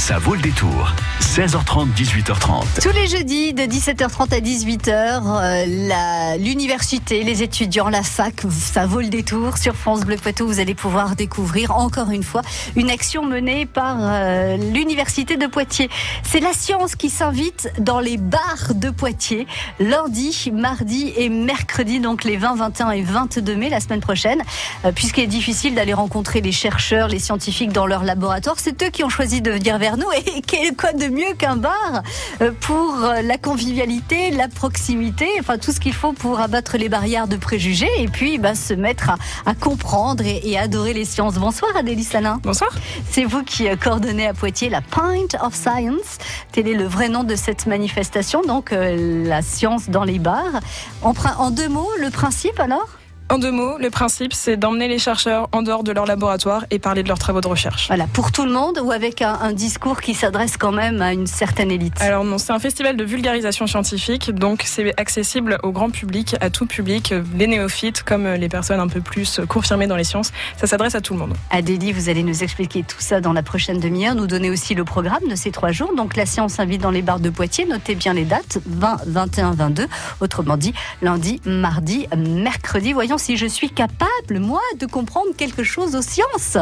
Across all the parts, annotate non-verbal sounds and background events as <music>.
Ça vaut le détour. 16h30, 18h30. Tous les jeudis de 17h30 à 18h, euh, l'université, les étudiants, la fac, ça vaut le détour. Sur France Bleu Poitou, vous allez pouvoir découvrir encore une fois une action menée par euh, l'université de Poitiers. C'est la science qui s'invite dans les bars de Poitiers lundi, mardi et mercredi, donc les 20, 21 et 22 mai, la semaine prochaine, euh, puisqu'il est difficile d'aller rencontrer les chercheurs, les scientifiques dans leur laboratoire. C'est eux qui ont choisi de venir vers nous et quel quoi de mieux qu'un bar euh, pour euh, la convivialité, la proximité, enfin tout ce qu'il faut pour abattre les barrières de préjugés et puis bah, se mettre à, comprendre et, adorer les sciences. Bonsoir Adélie Salin. Bonsoir. C'est vous qui euh, coordonnez à Poitiers la Pint of Science. Tel est le vrai nom de cette manifestation, donc la science dans les bars. en deux mots, le principe alors? En deux mots, le principe, c'est d'emmener les chercheurs en dehors de leur laboratoire et parler de leurs travaux de recherche. Voilà, pour tout le monde ou avec un, discours qui s'adresse quand même à une certaine élite? Alors non, c'est un festival de vulgarisation scientifique, donc c'est accessible au grand public, à tout public, les néophytes comme les personnes un peu plus confirmées dans les sciences. Ça s'adresse à tout le monde. Adélie, vous allez nous expliquer tout ça dans la prochaine demi-heure, nous donner aussi le programme de ces trois jours. Donc la science invite dans les bars de Poitiers, notez bien les dates, 20, 21, 22, autrement dit lundi, mardi, mercredi. Voyons si je suis capable, moi, de comprendre quelque chose aux sciences.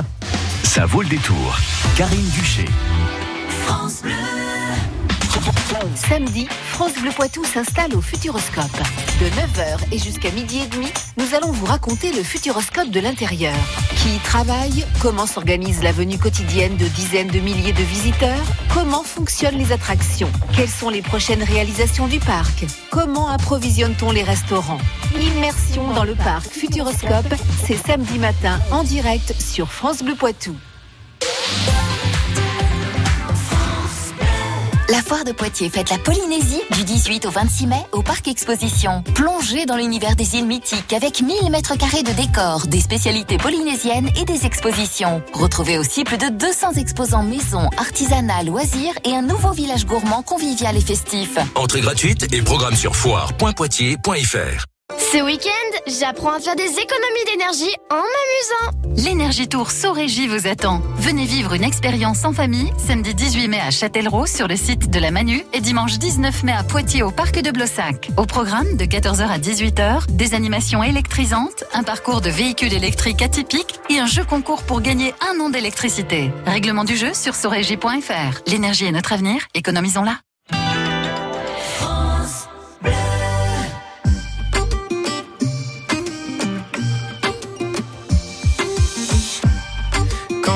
Ça vaut le détour. Karine Duché. France Bleu. Samedi, France Bleu Poitou s'installe au Futuroscope. De 9h et jusqu'à midi et demi, nous allons vous raconter le Futuroscope de l'intérieur. Qui y travaille Comment s'organise la venue quotidienne de dizaines de milliers de visiteurs Comment fonctionnent les attractions Quelles sont les prochaines réalisations du parc Comment approvisionne-t-on les restaurants Immersion dans le parc Futuroscope, c'est samedi matin en direct sur France Bleu Poitou. La foire de Poitiers fête la Polynésie du 18 au 26 mai au Parc Exposition. Plongez dans l'univers des îles mythiques avec 1000 mètres carrés de décors, des spécialités polynésiennes et des expositions. Retrouvez aussi plus de 200 exposants maison, artisanat, loisirs et un nouveau village gourmand convivial et festif. Entrée gratuite et programme sur foire.poitiers.fr. Ce week-end, j'apprends à faire des économies d'énergie en m'amusant. L'énergie Tour Sorégie vous attend. Venez vivre une expérience en famille samedi 18 mai à Châtellerault sur le site de la Manu et dimanche 19 mai à Poitiers au parc de Blossac. Au programme de 14h à 18h, des animations électrisantes, un parcours de véhicules électriques atypiques et un jeu concours pour gagner un an d'électricité. Règlement du jeu sur sorégie.fr. L'énergie est notre avenir, économisons-la.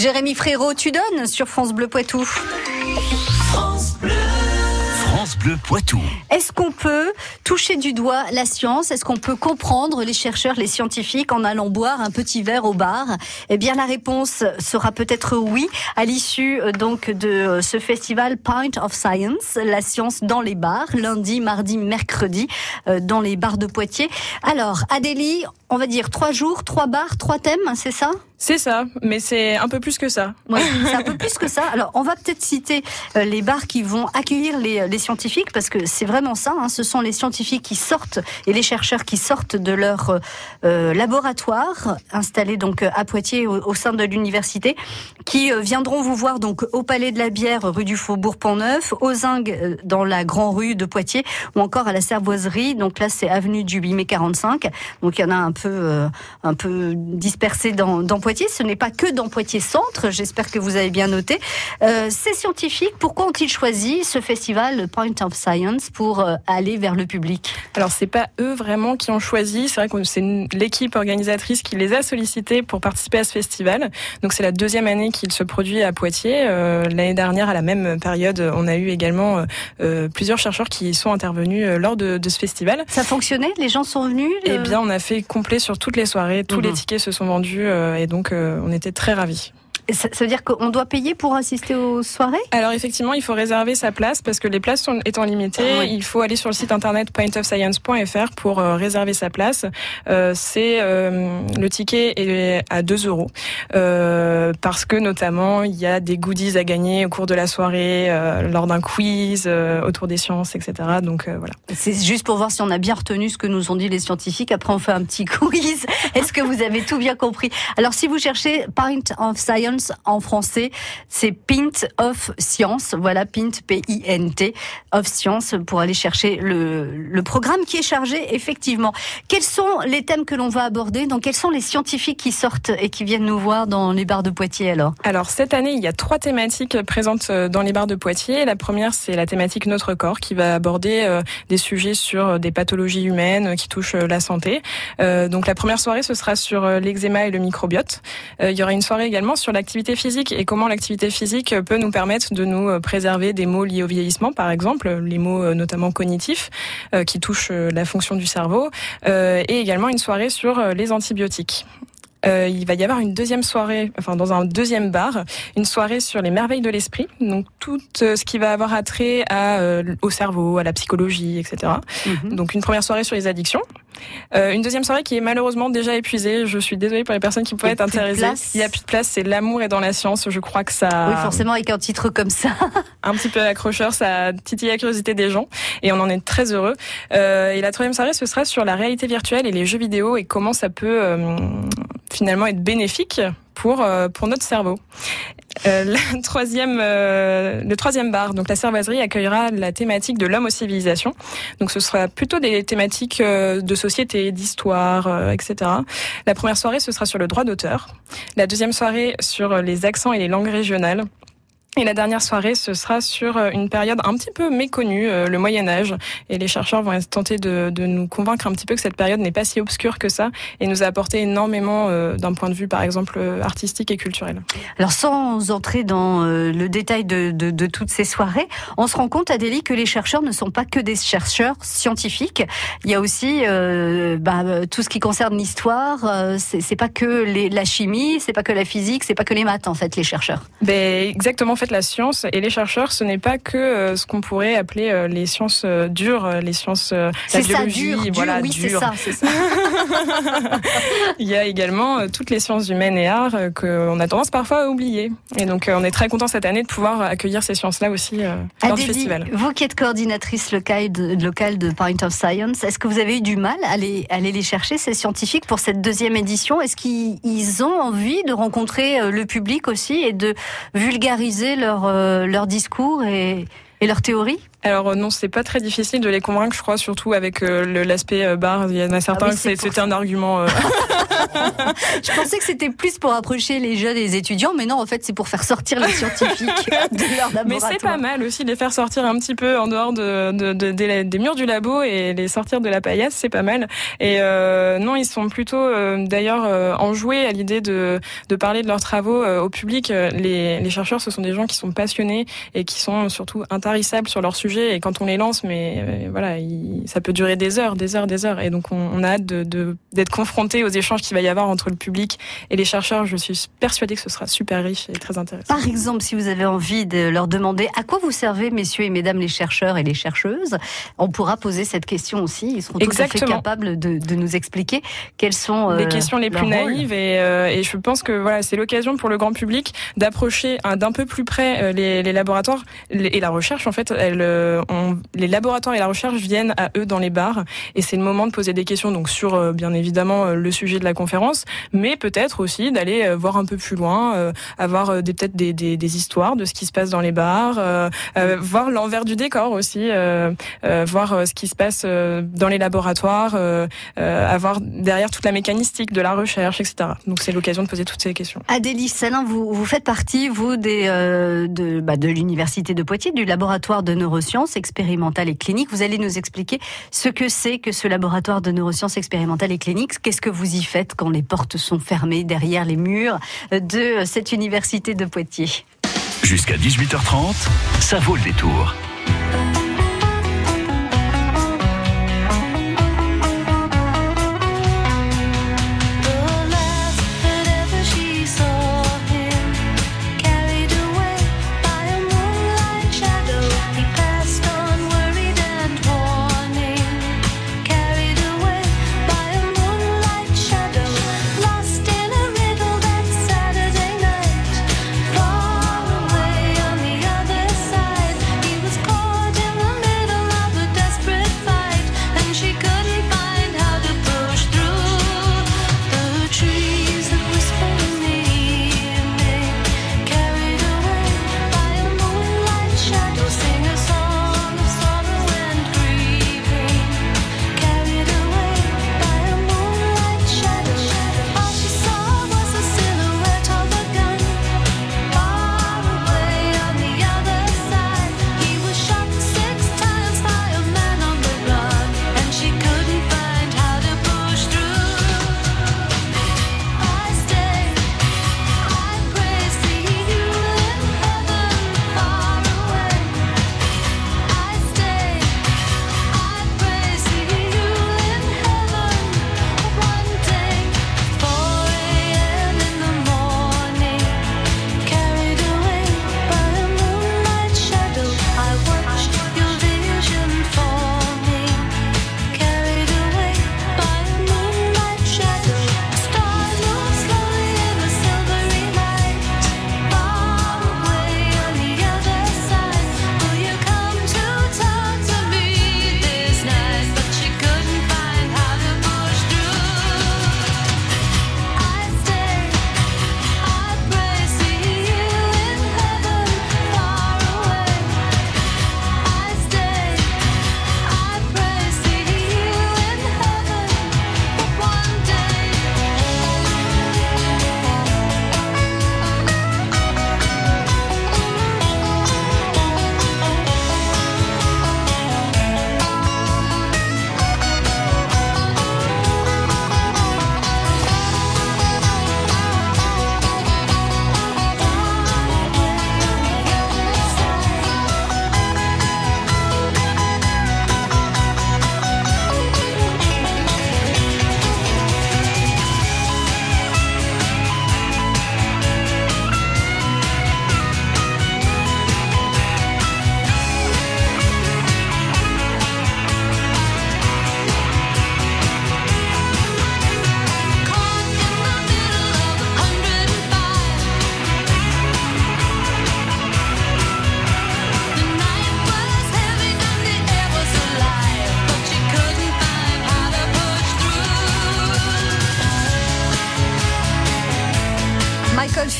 Jérémy Frérot, tu donnes sur France Bleu Poitou. France Bleu Poitou. Est-ce qu'on peut toucher du doigt la science? Est-ce qu'on peut comprendre les chercheurs, les scientifiques en allant boire un petit verre au bar? Eh bien, la réponse sera peut-être oui à l'issue euh, donc de euh, ce festival Pint of Science, la science dans les bars, lundi, mardi, mercredi, euh, dans les bars de Poitiers. Alors, Adélie, on va dire trois jours, trois bars, trois thèmes, c'est ça? C'est ça, mais c'est un peu plus que ça. Oui, <laughs> c'est un peu plus que ça. Alors, on va peut-être citer euh, les bars qui vont accueillir les, les scientifiques, parce que c'est vraiment ça. hein. Ce sont les scientifiques qui sortent et les chercheurs qui sortent de leur euh, euh, laboratoire installé donc euh, à Poitiers au, au sein de l'université, qui euh, viendront vous voir donc au Palais de la Bière, rue du Faubourg Pont-Neuf, aux Zingues euh, dans la Grand Rue de Poitiers, ou encore à la Servoiserie. Donc là, c'est avenue du 8 mai 45. Donc il y en a un peu, euh, un peu dispersés dans, dans Poitiers. Ce n'est pas que dans Poitiers Centre. J'espère que vous avez bien noté. Euh, ces scientifiques, pourquoi ont-ils choisi ce festival Point of Science pour euh, aller vers le public? Alors c'est pas eux vraiment qui ont choisi, c'est vrai que c'est l'équipe organisatrice qui les a sollicités pour participer à ce festival. Donc c'est la deuxième année qu'il se produit à Poitiers. L'année dernière, à la même période, on a eu également plusieurs chercheurs qui sont intervenus lors de, de ce festival. Ça fonctionnait? Les gens sont venus? Eh euh, bien, on a fait complet sur toutes les soirées, tous Mhm. les tickets se sont vendus euh, et donc euh, on était très ravis. Ça, ça veut dire qu'on doit payer pour assister aux soirées? Alors effectivement, il faut réserver sa place parce que les places sont étant limitées, Ah oui. il faut aller sur le site internet pointofscience.fr pour euh, réserver sa place. Euh, c'est euh, le ticket est à 2 euros euh, parce que notamment il y a des goodies à gagner au cours de la soirée euh, lors d'un quiz euh, autour des sciences, etc. Donc euh, voilà. C'est juste pour voir si on a bien retenu ce que nous ont dit les scientifiques. Après, on fait un petit <laughs> quiz. Est-ce que vous avez tout bien compris? Alors, si vous cherchez Pint of Science en français, c'est Pint of Science. Voilà, Pint, P-I-N-T, of Science, pour aller chercher le, programme qui est chargé, effectivement. Quels sont les thèmes que l'on va aborder? Donc, quels sont les scientifiques qui sortent et qui viennent nous voir dans les bars de Poitiers, alors? Alors cette année, il y a trois thématiques présentes euh, dans les bars de Poitiers. La première, c'est la thématique Notre corps, qui va aborder euh, des sujets sur euh, des pathologies humaines qui touchent la santé. Donc la première soirée, ce sera sur l'eczéma et le microbiote. Il y aura une soirée également sur l'activité physique et comment l'activité physique peut nous permettre de nous euh, préserver des maux liés au vieillissement, par exemple, les maux euh, notamment cognitifs euh, qui touchent la fonction du cerveau, Euh, et également une soirée sur les antibiotiques. Euh, il va y avoir une deuxième soirée, enfin dans un deuxième bar, une soirée sur les merveilles de l'esprit, donc tout euh, ce qui va avoir attrait à, euh, au cerveau, à la psychologie, etc. Donc une première soirée sur les addictions, Euh, une deuxième soirée qui est malheureusement déjà épuisée. Je suis désolée pour les personnes qui pourraient être intéressées. Il y a plus de place. C'est l'amour est dans la science. Je crois que ça Oui, forcément, avec un titre comme ça. <laughs> un petit peu accrocheur, ça titille la curiosité des gens et on en est très heureux. Euh, et la troisième soirée, ce sera sur la réalité virtuelle et les jeux vidéo et comment ça peut euh, finalement être bénéfique pour euh, pour notre cerveau. Euh, la <laughs> troisième, euh, le troisième bar, donc la cervoiserie, accueillera la thématique de l'homme aux civilisations. Donc ce sera plutôt des thématiques de société, d'histoire, etc. La première soirée, ce sera sur le droit d'auteur. La deuxième soirée sur les accents et les langues régionales. Et la dernière soirée, ce sera sur euh, une période un petit peu méconnue, euh, le Moyen Âge. Et les chercheurs vont tentés de, de nous convaincre un petit peu que cette période n'est pas si obscure que ça et nous a apporté énormément euh, d'un point de vue, par exemple, artistique et culturel. Alors sans entrer dans euh, le détail de, de, de toutes ces soirées, on se rend compte, Adélie, que les chercheurs ne sont pas que des chercheurs scientifiques. Il y a aussi euh, bah, tout ce qui concerne l'histoire. C'est c'est pas que les, la chimie, c'est pas que la physique, c'est pas que les maths en fait, les chercheurs. Ben, exactement, fait, la science et les chercheurs, ce n'est pas que ce qu'on pourrait appeler les sciences dures, les sciences la biologie, ça, dur, voilà, oui, c'est ça. <laughs> Il y a également toutes les sciences humaines et arts qu'on a tendance parfois à oublier. Et donc, on est très content cette année de pouvoir accueillir ces sciences-là aussi lors du festival. Vous qui êtes coordinatrice locale de, locale de Point of Science, est-ce que vous avez eu du mal à aller, aller les chercher, ces scientifiques, pour cette deuxième édition? Est-ce qu'ils ont envie de rencontrer le public aussi et de vulgariser leur, leur discours et, et leurs théories alors non, c'est pas très difficile de les convaincre, je crois, surtout avec l'aspect bar. Il y en a certains, ah c'était un argument. <laughs> <laughs> je pensais que c'était plus pour approcher les jeunes et les étudiants, mais non, en fait, c'est pour faire sortir les scientifiques <laughs> de leur laboratoire. Mais c'est pas mal aussi de les faire sortir un petit peu en dehors de, de, de, des murs du labo et les sortir de la paillasse, c'est pas mal. Et euh, non, ils sont plutôt euh, d'ailleurs euh, enjoués à l'idée de, de parler de leurs travaux euh, au public. Les, les chercheurs, ce sont des gens qui sont passionnés et qui sont surtout intarissables sur leur sujet. Et quand on les lance, mais voilà, ça peut durer des heures, des heures, des heures. Et donc on, on a hâte d'être de, d'être confronté aux échanges qu'il va y avoir entre le public et les chercheurs. Je suis persuadée que ce sera super riche et très intéressant. Par exemple, si vous avez envie de leur demander à quoi vous servez, messieurs et mesdames les chercheurs et les chercheuses, on pourra poser cette question aussi. Ils seront Exactement. tout à fait capables de, de nous expliquer quelles sont les questions les plus naïves. Et, euh, et, je pense que voilà, c'est l'occasion pour le grand public d'approcher d'un peu plus près euh, les, les laboratoires et la recherche. En fait, elle, euh, on, les laboratoires et la recherche viennent à eux dans les bars. Et c'est le moment de poser des questions donc sur bien évidemment le sujet de la conférence, mais peut-être aussi d'aller euh, voir un peu plus loin, euh, avoir euh, des peut-être des, des, des, histoires de ce qui se passe dans les bars, voir l'envers du décor aussi, voir ce qui se passe dans les laboratoires, avoir derrière toute la mécanistique de la recherche, etc. Donc c'est l'occasion de poser toutes ces questions. Adélie Salin, vous, vous faites partie, vous, des, de, bah, de l'Université de Poitiers, du laboratoire de neurosciences expérimentales et cliniques. Vous allez nous expliquer ce que c'est que ce laboratoire de neurosciences expérimentales et cliniques. Qu'est-ce que vous y faites quand les portes sont fermées derrière les murs de cette université de Poitiers? Jusqu'à 18h30, ça vaut le détour.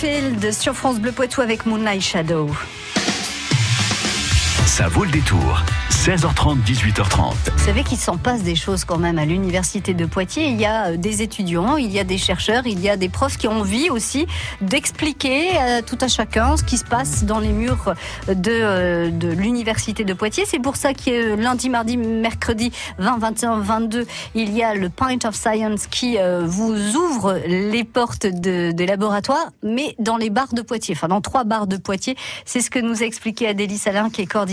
Mayfield sur France Bleu Poitou avec Moonlight Shadow. Ça vaut le détour. 16h30, 18h30. Vous savez qu'il s'en passe des choses quand même à l'université de Poitiers. Il y a euh, des étudiants, il y a des chercheurs, il y a des profs qui ont envie aussi d'expliquer à tout à chacun ce qui se passe dans les murs de, euh, l'université de Poitiers. C'est pour ça que lundi, mardi, mercredi 20, 21, 22, il y a le Pint of Science qui euh, vous ouvre les portes de, des laboratoires, mais dans les bars de Poitiers, enfin dans trois bars de Poitiers. C'est ce que nous a expliqué Adélie Salin, qui est coordinatrice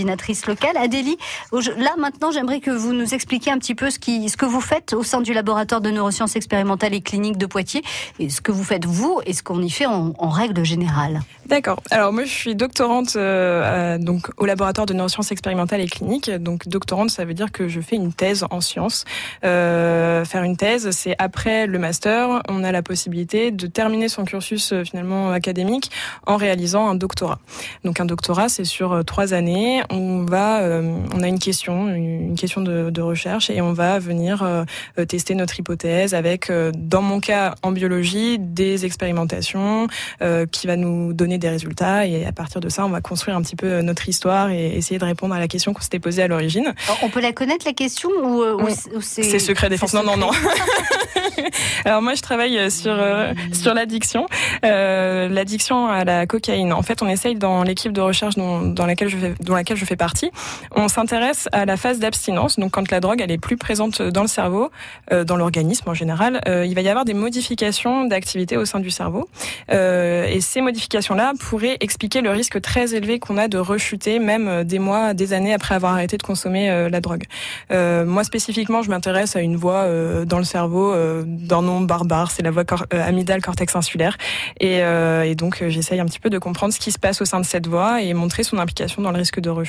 locale. Adélie, Là, maintenant, j'aimerais que vous nous expliquiez un petit peu ce, qui, ce que vous faites au sein du laboratoire de neurosciences expérimentales et cliniques de Poitiers, et ce que vous faites vous, et ce qu'on y fait en, règle générale. D'accord. Alors moi, je suis doctorante euh, donc au laboratoire de neurosciences expérimentales et cliniques. Donc doctorante, ça veut dire que je fais une thèse en sciences. Euh, faire une thèse, c'est après le master, on a la possibilité de terminer son cursus euh, finalement académique en réalisant un doctorat. Donc un doctorat, c'est sur trois années. On va, euh, on a une question, une question de, de, recherche, et on va venir euh, tester notre hypothèse avec, dans mon cas en biologie, des expérimentations qui va nous donner des résultats et à partir de ça, on va construire un petit peu euh, notre histoire et essayer de répondre à la question qu'on s'était posée à l'origine. On peut la connaître la question ou, euh, ou c'est secret défense Non, non, non. <laughs> Alors moi, je travaille euh, sur sur l'addiction, euh, l'addiction à la cocaïne. En fait, on essaye dans l'équipe de recherche dont, dans laquelle je fais, dans laquelle je fais partie, on s'intéresse à la phase d'abstinence. Donc quand la drogue elle est plus présente dans le cerveau, euh, dans l'organisme en général, euh, il va y avoir des modifications d'activité au sein du cerveau. et ces modifications-là pourrait expliquer le risque très élevé qu'on a de rechuter même euh, des mois, des années après avoir arrêté de consommer euh, la drogue. Euh, moi spécifiquement, je m'intéresse à une voie euh, dans le cerveau d'un nom barbare, c'est la voie cor amygdale cortex insulaire, et, et donc j'essaye un petit peu de comprendre ce qui se passe au sein de cette voie et montrer son implication dans le risque de rechute.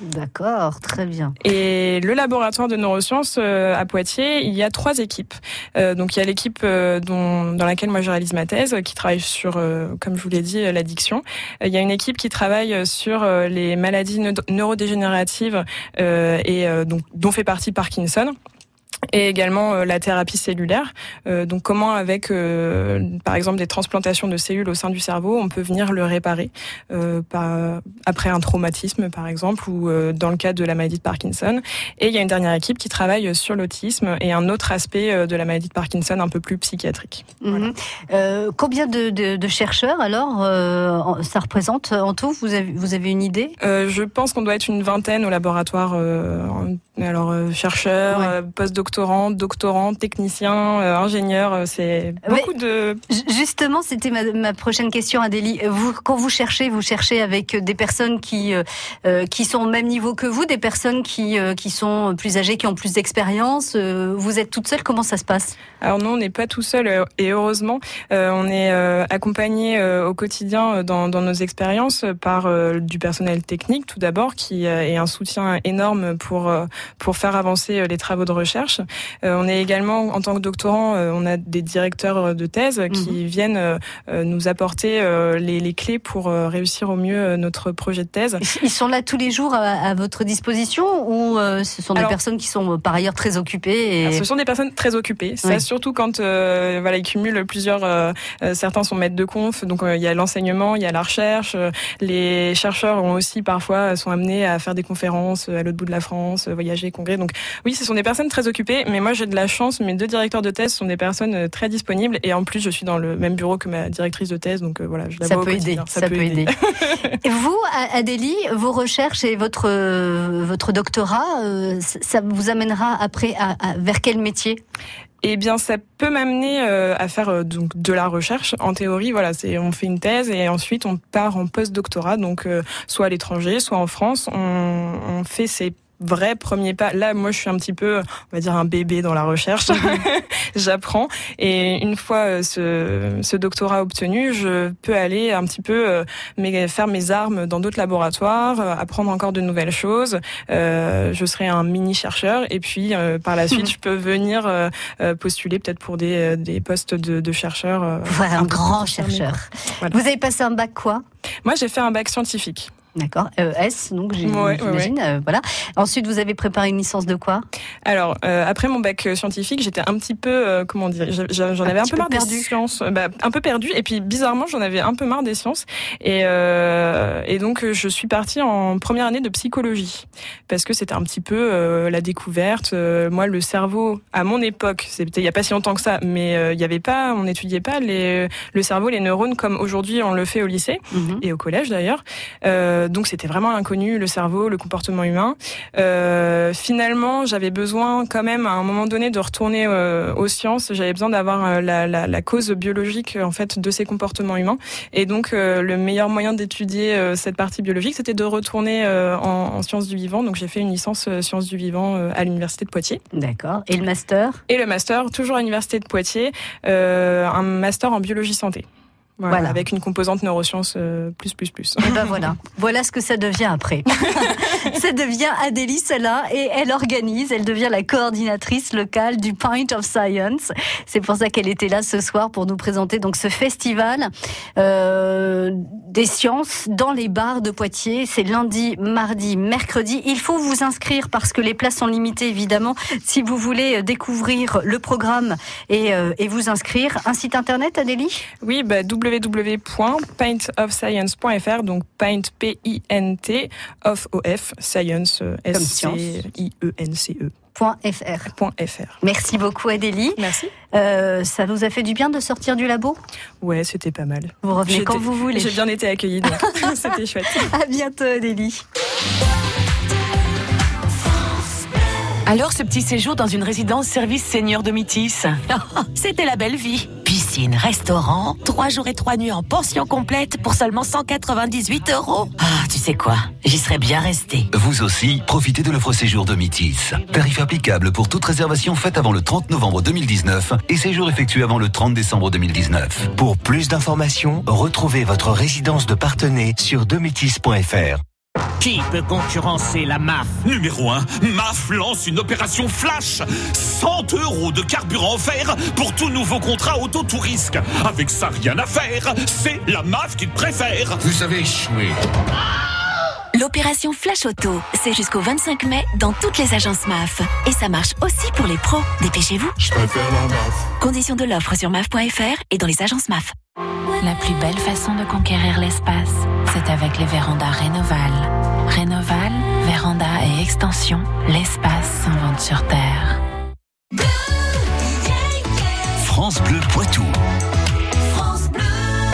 D'accord, très bien. Et le laboratoire de neurosciences à Poitiers, il y a trois équipes. donc il y a l'équipe dont dans laquelle moi je réalise ma thèse, qui travaille sur, comme je vous l'ai dit, l'addiction euh, il y a une équipe qui travaille sur euh, les maladies neurodégénératives euh, et donc dont fait partie Parkinson et également euh, la thérapie cellulaire. Euh, donc comment avec euh, par exemple des transplantations de cellules au sein du cerveau, on peut venir le réparer par, après un traumatisme par exemple ou dans le cas de la maladie de Parkinson. Et il y a une dernière équipe qui travaille sur l'autisme et un autre aspect de la maladie de Parkinson un peu plus psychiatrique. Mhm. combien de, de, de, chercheurs alors ça représente en tout vous avez, vous avez une idée? Je pense qu'on doit être une vingtaine au laboratoire. Alors chercheurs, ouais. postdoctorants doctorants, doctorants, techniciens, euh, ingénieurs. Euh, c'est beaucoup de. Justement, c'était ma, ma, prochaine question, Adélie. Vous, quand vous cherchez, vous cherchez avec des personnes qui euh, qui sont au même niveau que vous, des personnes qui qui sont plus âgées, qui ont plus d'expérience. vous êtes toute seule. Comment ça se passe? Alors non, on n'est pas tout seul et heureusement, on est accompagné au quotidien dans, dans nos expériences par du personnel technique tout d'abord, qui est un soutien énorme pour pour faire avancer les travaux de recherche. Euh, on est également, en tant que doctorant, euh, on a des directeurs de thèse qui mhm. viennent euh, nous apporter les, les, clés pour réussir au mieux notre projet de thèse. Ils sont là tous les jours à, à votre disposition ou ce sont des alors, personnes qui sont par ailleurs très occupées et... Ce sont des personnes très occupées. Ça, oui. surtout quand euh, voilà, ils cumulent plusieurs. Euh, certains sont maîtres de conf, donc euh, il y a l'enseignement, il y a la recherche. les chercheurs ont aussi parfois sont amenés à faire des conférences à l'autre bout de la France, voyager, congrès. Donc oui, ce sont des personnes très occupées mais moi j'ai de la chance. Mes deux directeurs de thèse sont des personnes euh, très disponibles et en plus je suis dans le même bureau que ma directrice de thèse, donc euh, voilà, je la ça vois peut au aider. Ça, ça, peut, peut aider. <laughs> aider. vous, Adélie, vos recherches et votre votre doctorat, ça vous amènera après à, à, vers quel métier? Eh bien, ça peut m'amener euh, à faire euh, donc de la recherche. En théorie, voilà, c'est on fait une thèse et ensuite on part en post-doctorat, donc euh, soit à l'étranger, soit en France. On, on fait ces vrai premier pas. Là, moi, je suis un petit peu, on va dire, un bébé dans la recherche. <laughs> J'apprends. Et une fois ce, ce, doctorat obtenu, je peux aller un petit peu euh, faire mes armes dans d'autres laboratoires, euh, apprendre encore de nouvelles choses. Euh, je serai un mini chercheur. Et puis, euh, par la suite, <laughs> je peux venir euh, postuler peut-être pour des, des postes de, de chercheurs. voilà, un, un grand chercheur. Voilà. Vous avez passé un bac quoi? Moi, j'ai fait un bac scientifique. D'accord. Euh, S, donc j'ai- Ouais, ouais, j'imagine. euh, voilà. Ensuite, vous avez préparé une licence de quoi? Alors, euh, après mon bac euh, scientifique, j'étais un petit peu, euh, comment dire, j'en avais un peu peu marre perdu. des sciences, euh, bah, un peu perdu. Et puis bizarrement, j'en avais un peu marre des sciences. Et, euh, et donc, euh, je suis partie en première année de psychologie parce que c'était un petit peu euh, la découverte. Euh, moi, le cerveau, à mon époque, c'était il y a pas si longtemps que ça, mais euh, il y avait pas, on n'étudiait pas les, le cerveau, les neurones comme aujourd'hui on le fait au lycée Mhm. et au collège d'ailleurs. Donc c'était vraiment inconnu, le cerveau, le comportement humain. Euh, finalement, j'avais besoin quand même à un moment donné de retourner euh, aux sciences. J'avais besoin d'avoir euh, la, la, la cause biologique en fait de ces comportements humains. Et donc le meilleur moyen d'étudier cette partie biologique, c'était de retourner en, en sciences du vivant. Donc j'ai fait une licence sciences du vivant à l'université de Poitiers D'accord. Et le master? Et le master toujours à l'université de Poitiers, euh, un master en biologie santé. Voilà, Voilà. avec une composante neurosciences euh, plus plus plus. Et ben voilà. <laughs> voilà ce que ça devient après. <laughs> ça devient Adélie cela et elle organise, elle devient la coordinatrice locale du Pint of Science. C'est pour ça qu'elle était là ce soir pour nous présenter donc ce festival euh, des sciences dans les bars de Poitiers. C'est lundi, mardi, mercredi. Il faut vous inscrire parce que les places sont limitées évidemment. Si vous voulez découvrir le programme et, euh, et vous inscrire, un site internet Adélie? Oui, bah, www.pintofscience.fr, donc paint P-I-N-T, of O-F, science, euh, Comme science. .fr. .fr. Merci beaucoup Adélie. Merci. Euh, ça vous a fait du bien de sortir du labo? Ouais, c'était pas mal. Vous revenez quand vous voulez. J'ai bien été accueillie, donc <laughs> c'était chouette. À bientôt Adélie. Alors ce petit séjour dans une résidence service senior de Métis? <laughs> C'était la belle vie. Restaurant, trois jours et trois nuits en pension complète pour seulement 198 euros. Ah, tu sais quoi? J'y serais bien resté. Vous aussi, profitez de l'offre séjour de Métis. Tarif applicable pour toute réservation faite avant le 30 novembre 2019 et séjour effectué avant le 30 décembre 2019. Pour plus d'informations, retrouvez votre résidence de partenaire sur demétis.fr. Qui peut concurrencer la MAF Numéro 1, MAF lance une opération flash 100 euros de carburant offert pour tout nouveau contrat auto tout risque. Avec ça, rien à faire. C'est la MAF qu'il préfère. Vous avez échoué. L'opération Flash Auto, c'est jusqu'au 25 mai dans toutes les agences MAF. Et ça marche aussi pour les pros. Dépêchez-vous. Je préfère la MAF. Conditions de l'offre sur MAF.fr et dans les agences MAF. La plus belle façon de conquérir l'espace, c'est avec les vérandas Rénoval. Rénoval, véranda et extension, l'espace s'invente sur Terre. France Bleu Poitou.